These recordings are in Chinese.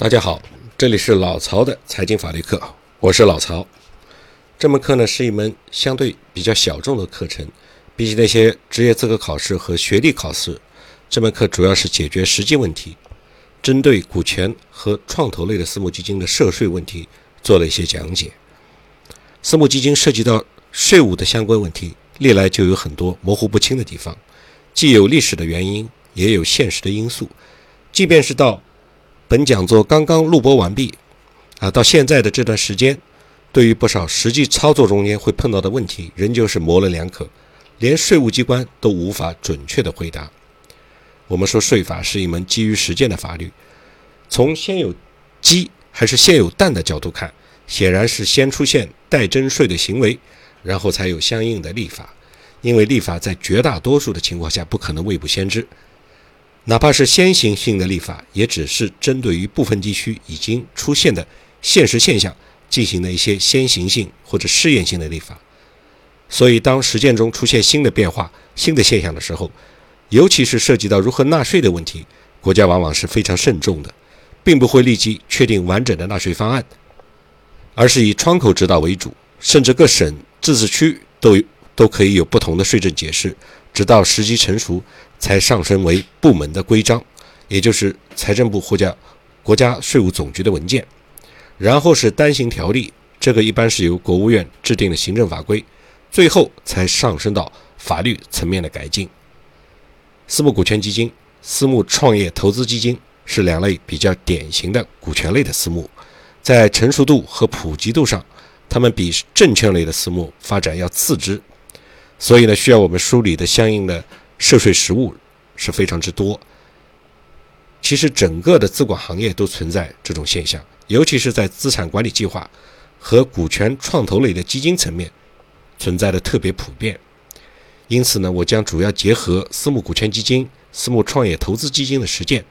大家好，这里是老曹的财经法律课，我是老曹。这门课呢是一门相对比较小众的课程，比起那些职业资格考试和学历考试，这门课主要是解决实际问题，针对股权和创投类的私募基金的涉税问题做了一些讲解。私募基金涉及到税务的相关问题，历来就有很多模糊不清的地方，既有历史的原因，也有现实的因素，即便是到本讲座刚刚录播完毕，啊，到现在的这段时间，对于不少实际操作中间会碰到的问题，仍旧是模棱两可，连税务机关都无法准确的回答。我们说税法是一门基于实践的法律，从先有鸡还是先有蛋的角度看，显然是先出现代征税的行为，然后才有相应的立法，因为立法在绝大多数的情况下不可能未卜先知。哪怕是先行性的立法，也只是针对于部分地区已经出现的现实现象进行了一些先行性或者试验性的立法。所以，当实践中出现新的变化、新的现象的时候，尤其是涉及到如何纳税的问题，国家往往是非常慎重的，并不会立即确定完整的纳税方案，而是以窗口指导为主，甚至各省、自治区都都可以有不同的税政解释。直到时机成熟，才上升为部门的规章，也就是财政部或者国家税务总局的文件。然后是单行条例，这个一般是由国务院制定的行政法规。最后才上升到法律层面的改进。私募股权基金、私募创业投资基金是两类比较典型的股权类的私募，在成熟度和普及度上，它们比证券类的私募发展要次之。所以呢，需要我们梳理的相应的涉税实务是非常之多。其实整个的资管行业都存在这种现象，尤其是在资产管理计划和股权创投类的基金层面存在的特别普遍。因此呢，我将主要结合私募股权基金、私募创业投资基金的实践，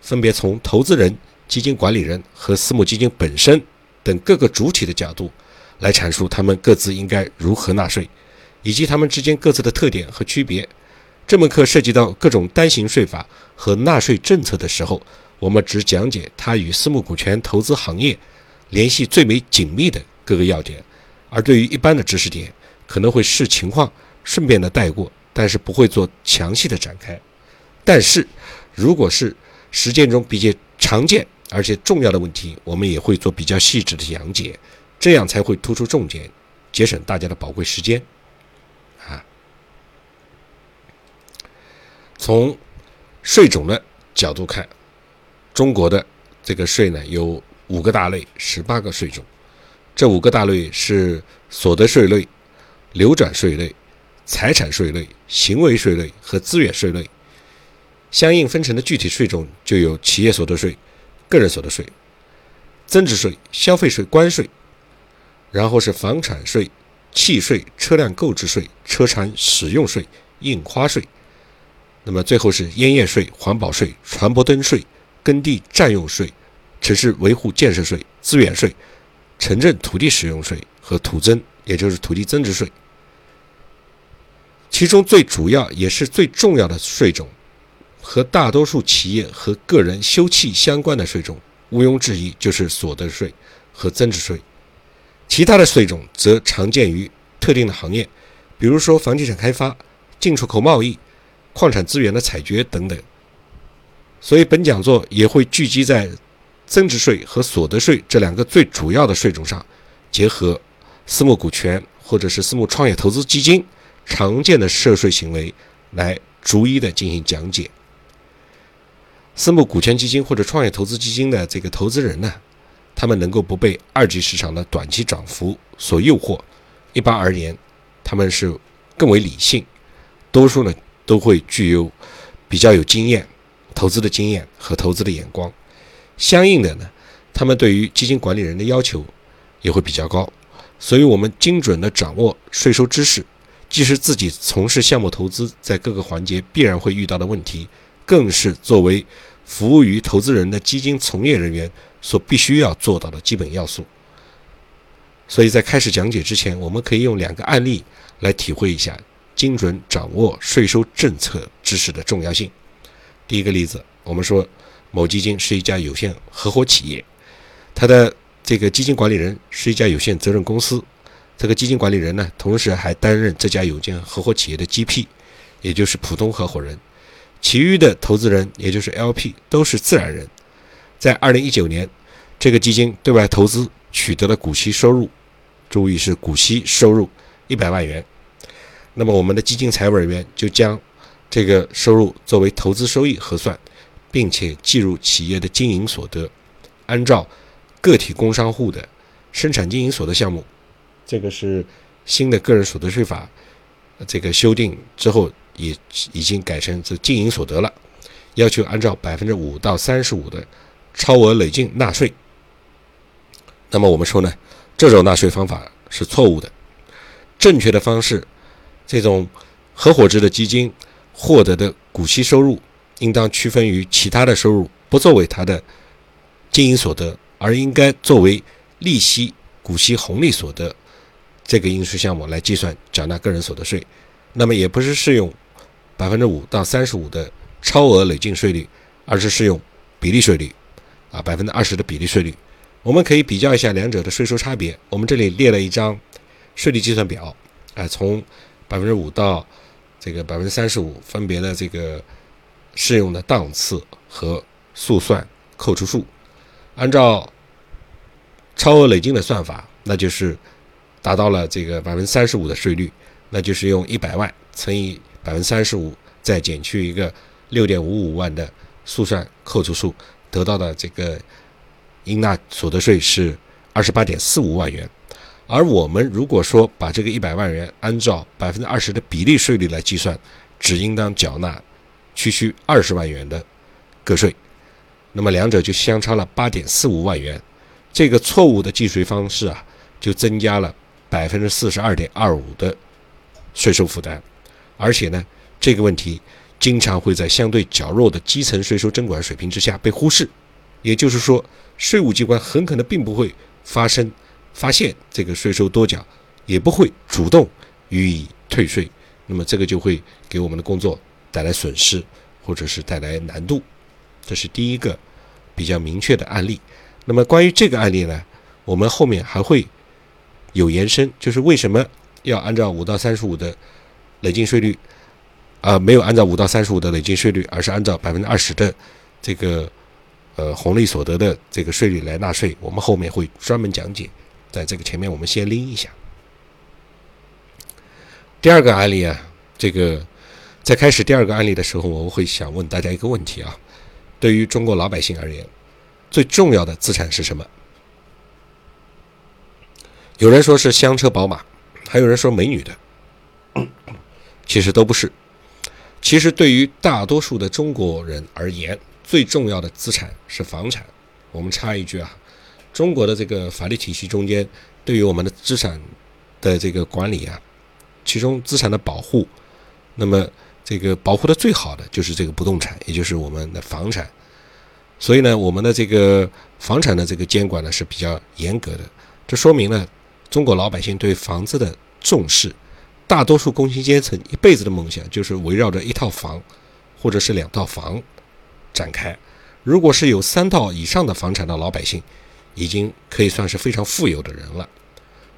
分别从投资人、基金管理人和私募基金本身等各个主体的角度来阐述他们各自应该如何纳税。以及他们之间各自的特点和区别。这门课涉及到各种单行税法和纳税政策的时候，我们只讲解它与私募股权投资行业联系最为紧密的各个要点，而对于一般的知识点，可能会视情况顺便的带过，但是不会做详细的展开。但是，如果是实践中比较常见而且重要的问题，我们也会做比较细致的讲解，这样才会突出重点，节省大家的宝贵时间。从税种的角度看，中国的这个税呢有五个大类，十八个税种。这五个大类是所得税类、流转税类、财产税类、行为税类和资源税类。相应分成的具体税种就有企业所得税、个人所得税、增值税、消费税、关税，然后是房产税、契税、车辆购置税、车船使用税、印花税。那么最后是烟叶税、环保税、船舶灯税、耕地占用税、城市维护建设税、资源税、城镇土地使用税和土增，也就是土地增值税。其中最主要也是最重要的税种，和大多数企业和个人休憩相关的税种，毋庸置疑就是所得税和增值税。其他的税种则常见于特定的行业，比如说房地产开发、进出口贸易。矿产资源的采掘等等，所以本讲座也会聚集在增值税和所得税这两个最主要的税种上，结合私募股权或者是私募创业投资基金常见的涉税行为，来逐一的进行讲解。私募股权基金或者创业投资基金的这个投资人呢，他们能够不被二级市场的短期涨幅所诱惑，一般而言，他们是更为理性，多数呢。都会具有比较有经验、投资的经验和投资的眼光，相应的呢，他们对于基金管理人的要求也会比较高，所以我们精准的掌握税收知识，既是自己从事项目投资在各个环节必然会遇到的问题，更是作为服务于投资人的基金从业人员所必须要做到的基本要素。所以在开始讲解之前，我们可以用两个案例来体会一下。精准掌握税收政策知识的重要性。第一个例子，我们说某基金是一家有限合伙企业，它的这个基金管理人是一家有限责任公司，这个基金管理人呢，同时还担任这家有限合伙企业的 GP，也就是普通合伙人。其余的投资人，也就是 LP，都是自然人。在二零一九年，这个基金对外投资取得了股息收入，注意是股息收入一百万元。那么我们的基金财务人员就将这个收入作为投资收益核算，并且计入企业的经营所得。按照个体工商户的生产经营所得项目，这个是新的个人所得税法这个修订之后。也已经改成这经营所得了，要求按照百分之五到三十五的超额累进纳税。那么我们说呢，这种纳税方法是错误的。正确的方式，这种合伙制的基金获得的股息收入，应当区分于其他的收入，不作为它的经营所得，而应该作为利息、股息红利所得这个应税项目来计算缴纳个人所得税。那么也不是适用。百分之五到三十五的超额累进税率，而是适用比例税率，啊，百分之二十的比例税率。我们可以比较一下两者的税收差别。我们这里列了一张税率计算表，啊，从百分之五到这个百分之三十五，分别的这个适用的档次和速算扣除数。按照超额累进的算法，那就是达到了这个百分之三十五的税率，那就是用一百万乘以。百分之三十五，再减去一个六点五五万的速算扣除数，得到的这个应纳所得税是二十八点四五万元。而我们如果说把这个一百万元按照百分之二十的比例税率来计算，只应当缴纳区区二十万元的个税，那么两者就相差了八点四五万元。这个错误的计税方式啊，就增加了百分之四十二点二五的税收负担。而且呢，这个问题经常会在相对较弱的基层税收征管水平之下被忽视，也就是说，税务机关很可能并不会发生发现这个税收多缴，也不会主动予以退税，那么这个就会给我们的工作带来损失，或者是带来难度。这是第一个比较明确的案例。那么关于这个案例呢，我们后面还会有延伸，就是为什么要按照五到三十五的。累进税率，啊，没有按照五到三十五的累进税率，而是按照百分之二十的这个呃红利所得的这个税率来纳税。我们后面会专门讲解，在这个前面我们先拎一下。第二个案例啊，这个在开始第二个案例的时候，我会想问大家一个问题啊：对于中国老百姓而言，最重要的资产是什么？有人说是香车宝马，还有人说美女的。其实都不是。其实对于大多数的中国人而言，最重要的资产是房产。我们插一句啊，中国的这个法律体系中间，对于我们的资产的这个管理啊，其中资产的保护，那么这个保护的最好的就是这个不动产，也就是我们的房产。所以呢，我们的这个房产的这个监管呢是比较严格的。这说明了中国老百姓对房子的重视。大多数工薪阶层一辈子的梦想就是围绕着一套房，或者是两套房展开。如果是有三套以上的房产的老百姓，已经可以算是非常富有的人了。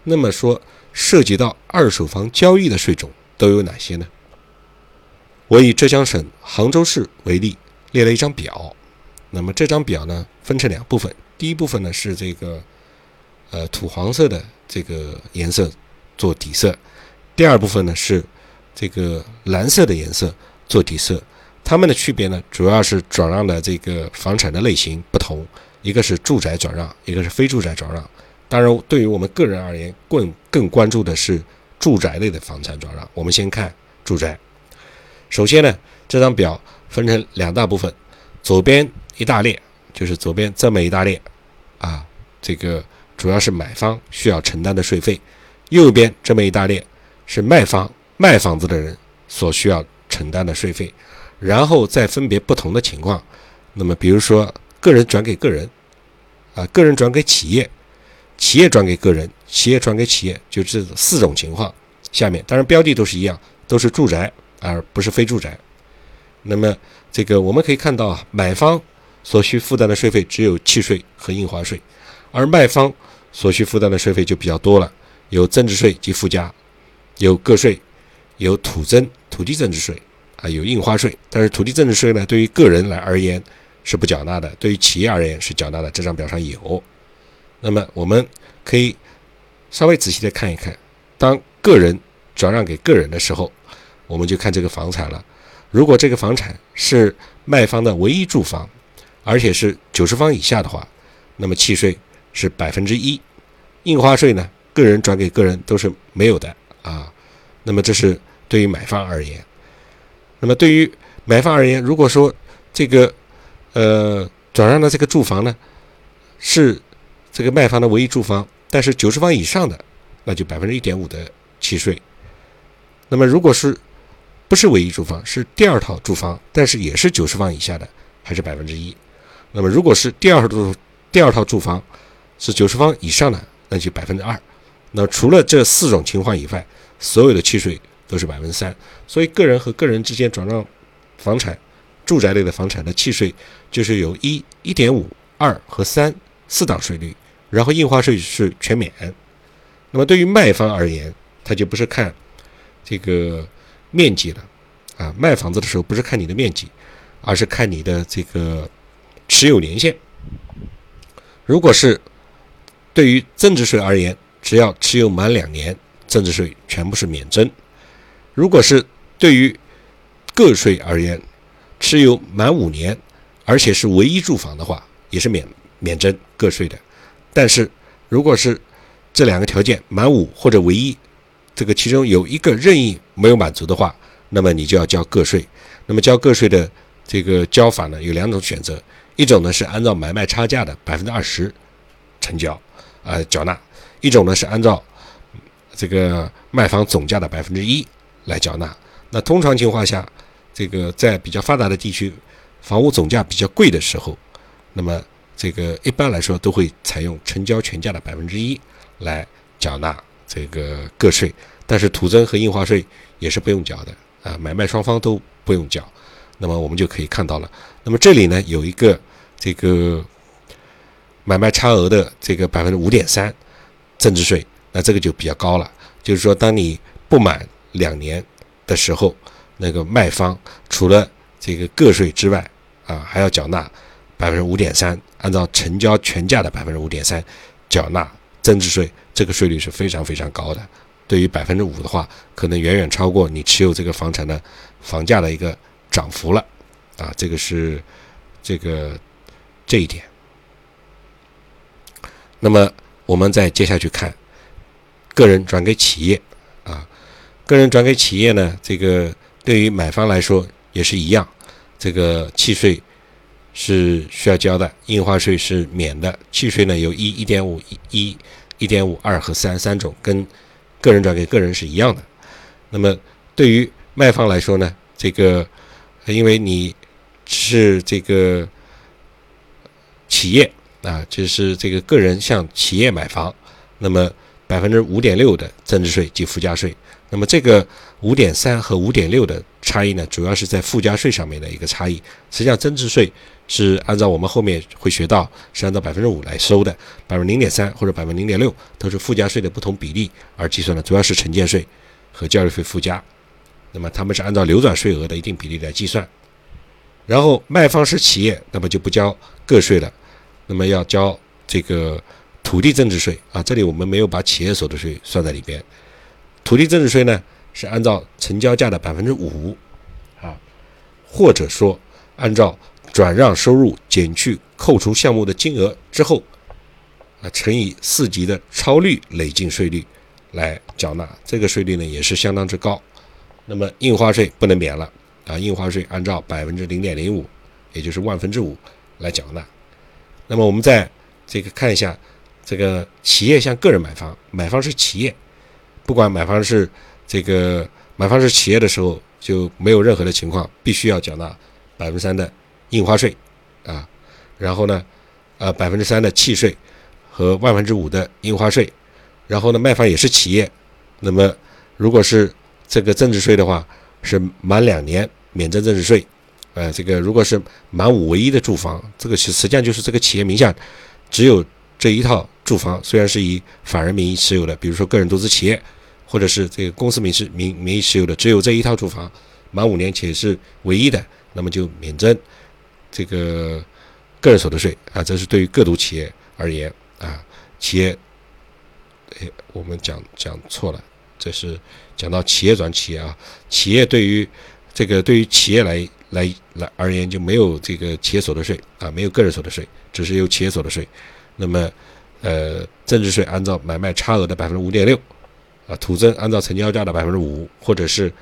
那么说，涉及到二手房交易的税种都有哪些呢？我以浙江省杭州市为例，列了一张表。那么这张表呢，分成两部分。第一部分呢是这个呃土黄色的这个颜色做底色。第二部分呢是这个蓝色的颜色做底色，它们的区别呢主要是转让的这个房产的类型不同，一个是住宅转让，一个是非住宅转让。当然，对于我们个人而言，更更关注的是住宅类的房产转让。我们先看住宅。首先呢，这张表分成两大部分，左边一大列就是左边这么一大列啊，这个主要是买方需要承担的税费，右边这么一大列。是卖方卖房子的人所需要承担的税费，然后再分别不同的情况。那么，比如说个人转给个人，啊，个人转给企业，企业转给个人，企业转给企业，就这四种情况。下面当然标的都是一样，都是住宅而不是非住宅。那么这个我们可以看到啊，买方所需负担的税费只有契税和印花税，而卖方所需负担的税费就比较多了，有增值税及附加，有个税，有土增土地增值税啊，有印花税。但是土地增值税呢，对于个人来而言是不缴纳的，对于企业而言是缴纳的。这张表上有。那么我们可以稍微仔细的看一看，当个人转让给个人的时候，我们就看这个房产了。如果这个房产是卖方的唯一住房，而且是九十方以下的话，那么契税是百分之一，印花税呢，个人转给个人都是没有的啊。那么这是对于买方而言。那么对于买方而言，如果说这个呃转让的这个住房呢是这个卖方的唯一住房，但是九十方以上的，那就百分之一点五的契税。那么如果是不是唯一住房，是第二套住房，但是也是九十方以下的，还是百分之一。那么如果是第二套第二套住房是九十方以上的，那就百分之二。那除了这四种情况以外，所有的契税都是百分之三。所以个人和个人之间转让房产、住宅类的房产的契税，就是有一、一点五、二和三四档税率，然后印花税是全免。那么对于卖方而言，他就不是看这个。面积了，啊，卖房子的时候不是看你的面积，而是看你的这个持有年限。如果是对于增值税而言，只要持有满两年，增值税全部是免征；如果是对于个税而言，持有满五年，而且是唯一住房的话，也是免免征个税的。但是如果是这两个条件满五或者唯一，这个其中有一个任意没有满足的话，那么你就要交个税。那么交个税的这个交法呢，有两种选择：一种呢是按照买卖差价的百分之二十成交，呃缴纳；一种呢是按照这个卖方总价的百分之一来缴纳。那通常情况下，这个在比较发达的地区，房屋总价比较贵的时候，那么这个一般来说都会采用成交全价的百分之一来缴纳。这个个税，但是土增和印花税也是不用缴的啊，买卖双方都不用缴。那么我们就可以看到了，那么这里呢有一个这个买卖差额的这个百分之五点三增值税，那这个就比较高了。就是说，当你不满两年的时候，那个卖方除了这个个税之外啊，还要缴纳百分之五点三，按照成交全价的百分之五点三缴纳增值税。这个税率是非常非常高的，对于百分之五的话，可能远远超过你持有这个房产的房价的一个涨幅了，啊，这个是这个这一点。那么我们再接下去看，个人转给企业，啊，个人转给企业呢，这个对于买方来说也是一样，这个契税是需要交的，印花税是免的，契税呢有一一点五一。一点五二和三三种跟个人转给个人是一样的。那么对于卖方来说呢，这个因为你是这个企业啊，就是这个个人向企业买房，那么百分之五点六的增值税及附加税。那么这个五点三和五点六的差异呢，主要是在附加税上面的一个差异。实际上增值税。是按照我们后面会学到，是按照百分之五来收的，百分之零点三或者百分之零点六都是附加税的不同比例而计算的，主要是城建税和教育费附加。那么他们是按照流转税额的一定比例来计算。然后卖方是企业，那么就不交个税了，那么要交这个土地增值税啊。这里我们没有把企业所得税算在里边。土地增值税呢是按照成交价的百分之五啊，或者说按照。转让收入减去扣除项目的金额之后，啊，乘以四级的超率累进税率来缴纳，这个税率呢也是相当之高。那么印花税不能免了啊，印花税按照百分之零点零五，也就是万分之五来缴纳。那么我们再这个看一下，这个企业向个人买房，买方是企业，不管买方是这个买方是企业的时候，就没有任何的情况必须要缴纳百分之三的。印花税，啊，然后呢，呃，百分之三的契税和万分之五的印花税，然后呢，卖方也是企业，那么如果是这个增值税的话，是满两年免征增值税，呃，这个如果是满五唯一的住房，这个实实际上就是这个企业名下只有这一套住房，虽然是以法人名义持有的，比如说个人独资企业，或者是这个公司名是名名义持有的，只有这一套住房，满五年且是唯一的，那么就免征这个个人所得税啊。这是对于个独企业而言啊，企业，哎，我们讲讲错了，这是讲到企业转企业啊，企业对于这个对于企业来。来来而言就没有这个企业所得税啊，没有个人所得税，只是有企业所得税。那么，呃，增值税按照买卖差额的百分之五点六，啊，土增按照成交价的百分之五，或者是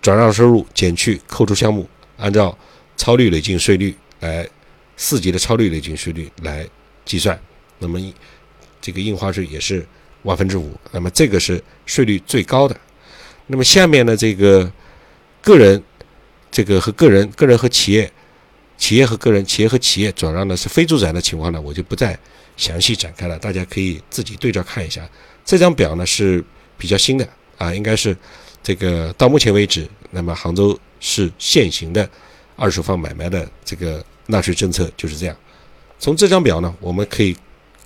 转让收入减去扣除项目，按照超率累进税率来四级的超率累进税率来计算。那么，这个印花税也是万分之五。那么这个是税率最高的。那么下面呢，这个个人。这个和个人、个人和企业、企业和个人、企业和企业转让的是非住宅的情况呢，我就不再详细展开了，大家可以自己对照看一下。这张表呢是比较新的啊，应该是这个到目前为止，那么杭州市现行的二手房买卖的这个纳税政策就是这样。从这张表呢，我们可以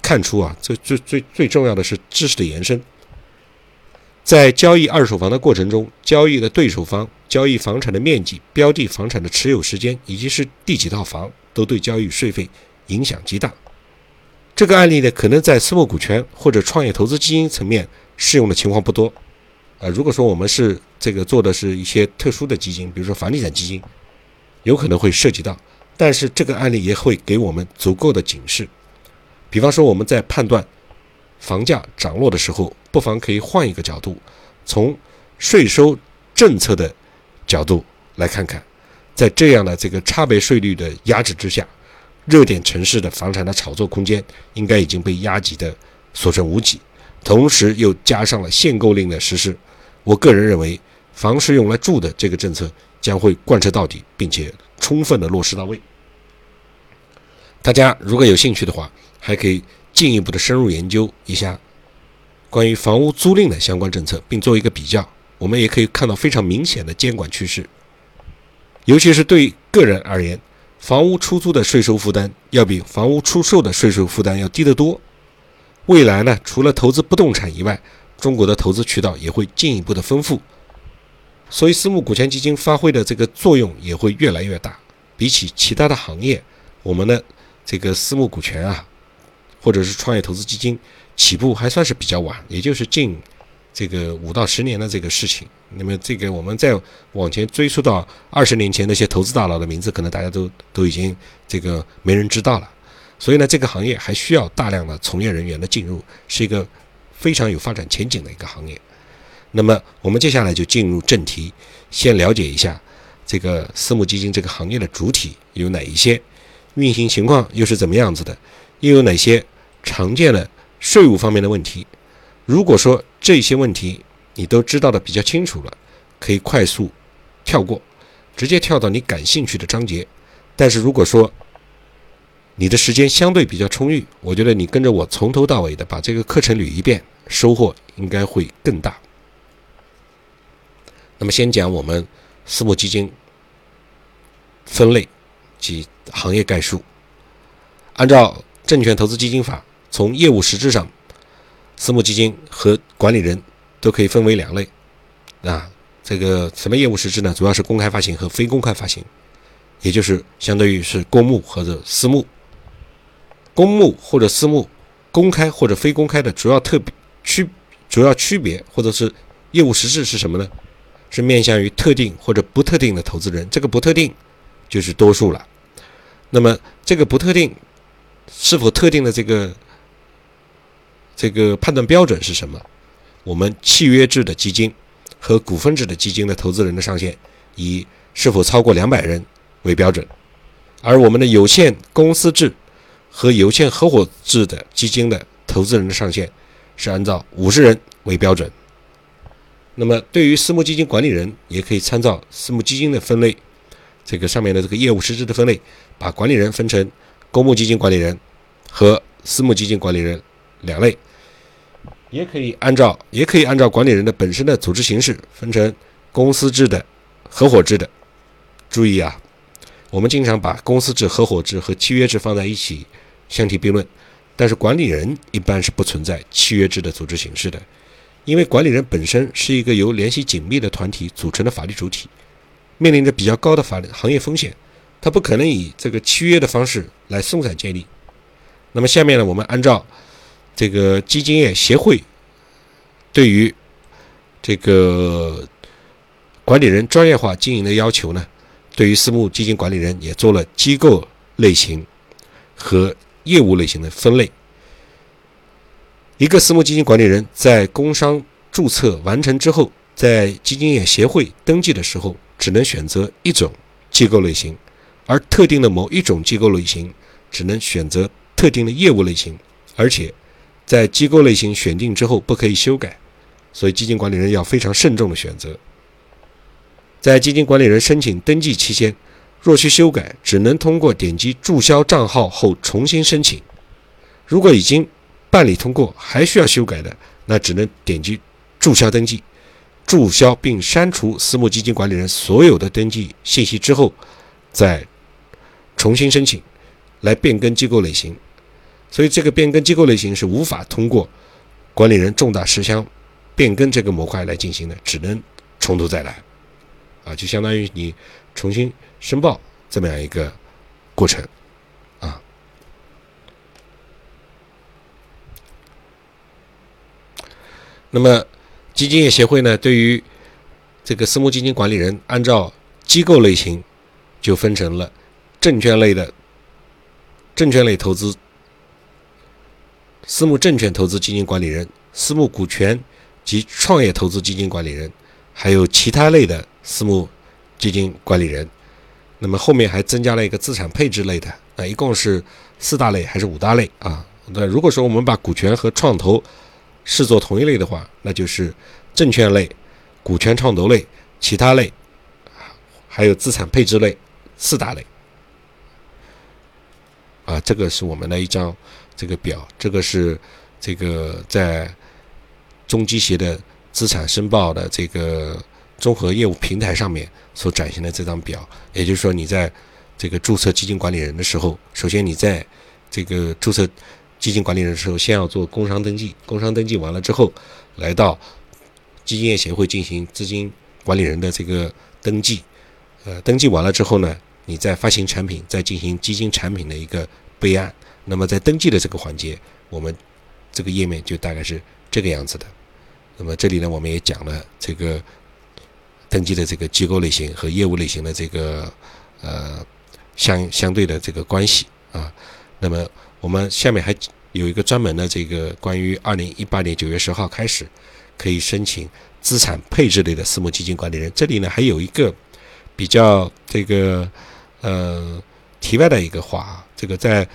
看出啊，最最最最重要的是知识的延伸。在交易二手房的过程中，交易的对手方、交易房产的面积、标的房产的持有时间，以及是第几套房，都对交易税费影响极大。这个案例呢，可能在私募股权或者创业投资基金层面适用的情况不多。呃，如果说我们是这个做的是一些特殊的基金，比如说房地产基金，有可能会涉及到。但是这个案例也会给我们足够的警示。比方说，我们在判断。房价涨落的时候，不妨可以换一个角度，从税收政策的角度来看看，在这样的这个差别税率的压制之下，热点城市的房产的炒作空间应该已经被压挤的所剩无几。同时又加上了限购令的实施，我个人认为，房是用来住的这个政策将会贯彻到底，并且充分的落实到位。大家如果有兴趣的话，还可以。进一步的深入研究一下关于房屋租赁的相关政策，并做一个比较，我们也可以看到非常明显的监管趋势。尤其是对个人而言，房屋出租的税收负担要比房屋出售的税收负担要低得多。未来呢，除了投资不动产以外，中国的投资渠道也会进一步的丰富，所以私募股权基金发挥的这个作用也会越来越大。比起其他的行业，我们的这个私募股权啊。或者是创业投资基金起步还算是比较晚，也就是近这个五到十年的这个事情。那么这个我们再往前追溯到二十年前那些投资大佬的名字，可能大家都都已经这个没人知道了。所以呢，这个行业还需要大量的从业人员的进入，是一个非常有发展前景的一个行业。那么我们接下来就进入正题，先了解一下这个私募基金这个行业的主体有哪一些，运行情况又是怎么样子的，又有哪些？常见的税务方面的问题，如果说这些问题你都知道的比较清楚了，可以快速跳过，直接跳到你感兴趣的章节。但是如果说你的时间相对比较充裕，我觉得你跟着我从头到尾的把这个课程捋一遍，收获应该会更大。那么先讲我们私募基金分类及行业概述，按照证券投资基金法。从业务实质上，私募基金和管理人都可以分为两类。啊，这个什么业务实质呢？主要是公开发行和非公开发行，也就是相当于是公募或者私募。公募或者私募，公开或者非公开的主要特区主要区别或者是业务实质是什么呢？是面向于特定或者不特定的投资人。这个不特定就是多数了。那么这个不特定是否特定的这个？这个判断标准是什么？我们契约制的基金和股份制的基金的投资人的上限以是否超过两百人为标准，而我们的有限公司制和有限合伙制的基金的投资人的上限是按照五十人为标准。那么，对于私募基金管理人，也可以参照私募基金的分类，这个上面的这个业务实质的分类，把管理人分成公募基金管理人和私募基金管理人两类。也可以按照，也可以按照管理人的本身的组织形式分成公司制的、合伙制的。注意啊，我们经常把公司制、合伙制和契约制放在一起相提并论，但是管理人一般是不存在契约制的组织形式的，因为管理人本身是一个由联系紧密的团体组成的法律主体，面临着比较高的法律行业风险，他不可能以这个契约的方式来松散建立。那么下面呢，我们按照这个基金业协会对于这个管理人专业化经营的要求呢？对于私募基金管理人也做了机构类型和业务类型的分类。一个私募基金管理人在工商注册完成之后，在基金业协会登记的时候，只能选择一种机构类型，而特定的某一种机构类型只能选择特定的业务类型，而且在机构类型选定之后不可以修改，所以基金管理人要非常慎重的选择。在基金管理人申请登记期间，若需修改，只能通过点击注销账号后重新申请。如果已经办理通过，还需要修改的，那只能点击注销登记，注销并删除私募基金管理人所有的登记信息之后，再重新申请来变更机构类型。所以，这个变更机构类型是无法通过管理人重大事项变更这个模块来进行的，只能从头再来。啊，就相当于你重新申报这么样一个过程，啊。那么基金业协会呢，对于这个私募基金管理人，按照机构类型就分成了证券类的证券类投资、私募证券投资基金管理人、私募股权及创业投资基金管理人，还有其他类的。私募基金管理人，那么后面还增加了一个资产配置类的，啊，一共是四大类还是五大类啊？那如果说我们把股权和创投视作同一类的话，那就是证券类、股权创投类、其他类，还有资产配置类四大类。啊，这个是我们的一张这个表，这个是这个在中基协的资产申报的这个。综合业务平台上面所展现的这张表，也就是说，你在这个注册基金管理人的时候，首先你在这个注册基金管理人的时候，先要做工商登记，工商登记完了之后，来到基金业协会进行资金管理人的这个登记，呃，登记完了之后呢，你再发行产品，再进行基金产品的一个备案。那么在登记的这个环节，我们这个页面就大概是这个样子的。那么这里呢，我们也讲了这个。登记的这个机构类型和业务类型的这个呃相相对的这个关系啊，那么我们下面还有一个专门的这个关于二零一八年九月十号开始可以申请资产配置类的私募基金管理人，这里呢还有一个比较这个呃题外的一个话啊，这个在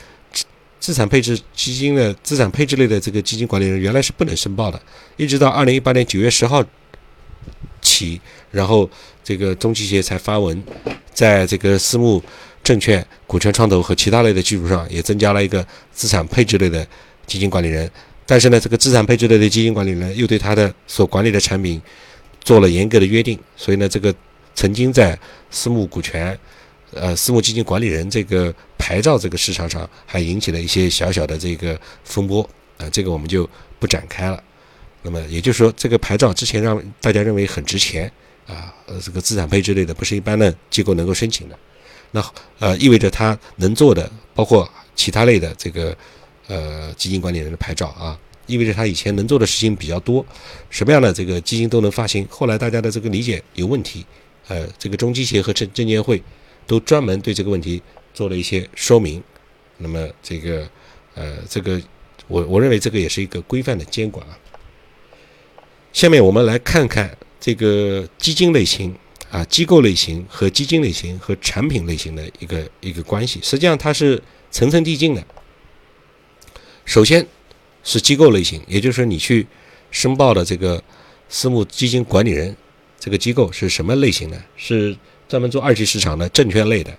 资产配置基金的资产配置类的这个基金管理人原来是不能申报的，一直到二零一八年九月十号。起，然后这个中期协才发文，在这个私募证券、股权创投和其他类的基础上，也增加了一个资产配置类的基金管理人。但是呢，这个资产配置类的基金管理人又对他的所管理的产品做了严格的约定，所以呢，这个曾经在私募股权、呃私募基金管理人这个牌照这个市场上，还引起了一些小小的这个风波啊，这个我们就不展开了。那么也就是说，这个牌照之前让大家认为很值钱啊，呃，这个资产配置类的不是一般的机构能够申请的，那呃意味着他能做的包括其他类的这个呃基金管理人的牌照啊，意味着他以前能做的事情比较多，什么样的这个基金都能发行。后来大家的这个理解有问题，呃，这个中基协和证证监会都专门对这个问题做了一些说明。那么这个呃这个我我认为这个也是一个规范的监管啊。下面我们来看看这个基金类型啊，机构类型和基金类型和产品类型的一个一个关系。实际上它是层层递进的。首先是机构类型，也就是说你去申报的这个私募基金管理人这个机构是什么类型的？是专门做二级市场的证券类的，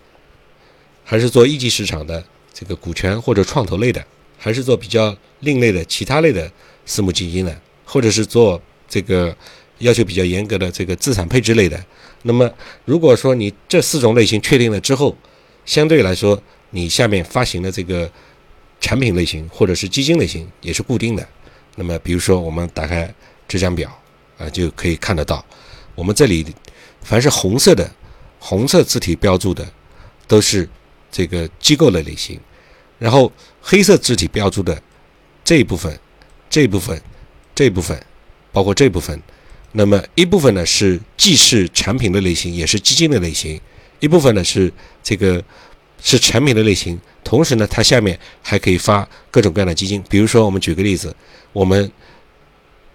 还是做一级市场的这个股权或者创投类的，还是做比较另类的其他类的私募基金的，或者是做？这个要求比较严格的这个资产配置类的，那么如果说你这四种类型确定了之后，相对来说，你下面发行的这个产品类型或者是基金类型也是固定的。那么，比如说我们打开这张表啊，就可以看得到，我们这里凡是红色的、红色字体标注的，都是这个机构的类型；然后黑色字体标注的这一部分、这一部分、这一部分，包括这部分，那么一部分呢是既是产品的类型，也是基金的类型；一部分呢是这个是产品的类型，同时呢它下面还可以发各种各样的基金。比如说，我们举个例子。我们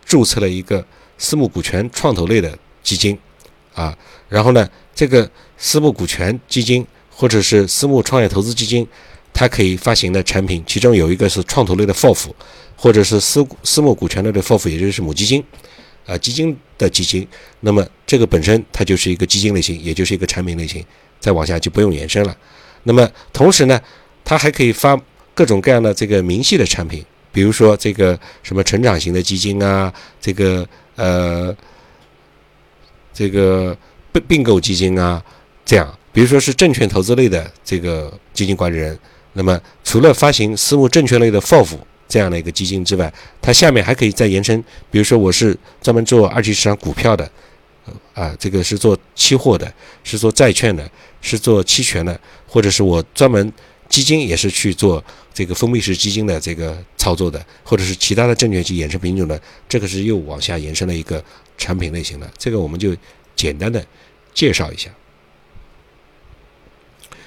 注册了一个私募股权创投类的基金，啊，然后呢，这个私募股权基金或者是私募创业投资基金，它可以发行的产品，其中有一个是创投类的 FOF，或者是私私募股权类的 FOF，也就是母基金，啊，基金的基金。那么这个本身它就是一个基金类型，也就是一个产品类型，再往下就不用延伸了。那么同时呢，它还可以发各种各样的这个明细的产品。比如说这个什么成长型的基金啊，这个呃，这个并购基金啊，这样，比如说是证券投资类的这个基金管理人，那么除了发行私募证券类的 FOF 这样的一个基金之外，它下面还可以再延伸，比如说我是专门做二级市场股票的，啊，这个是做期货的，是做债券的，是做期权的，或者是我专门。基金也是去做这个封闭式基金的这个操作的，或者是其他的证券及衍生品种的，这个是又往下延伸了一个产品类型的。这个我们就简单的介绍一下。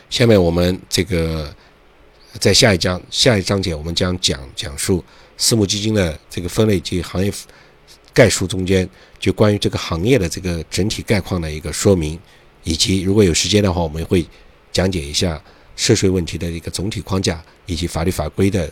下面我们这个在下一章下一章节，我们将讲讲述私募基金的这个分类及行业概述中间，就关于这个行业的这个整体概况的一个说明，以及如果有时间的话，我们会讲解一下。涉税问题的一个总体框架以及法律法规的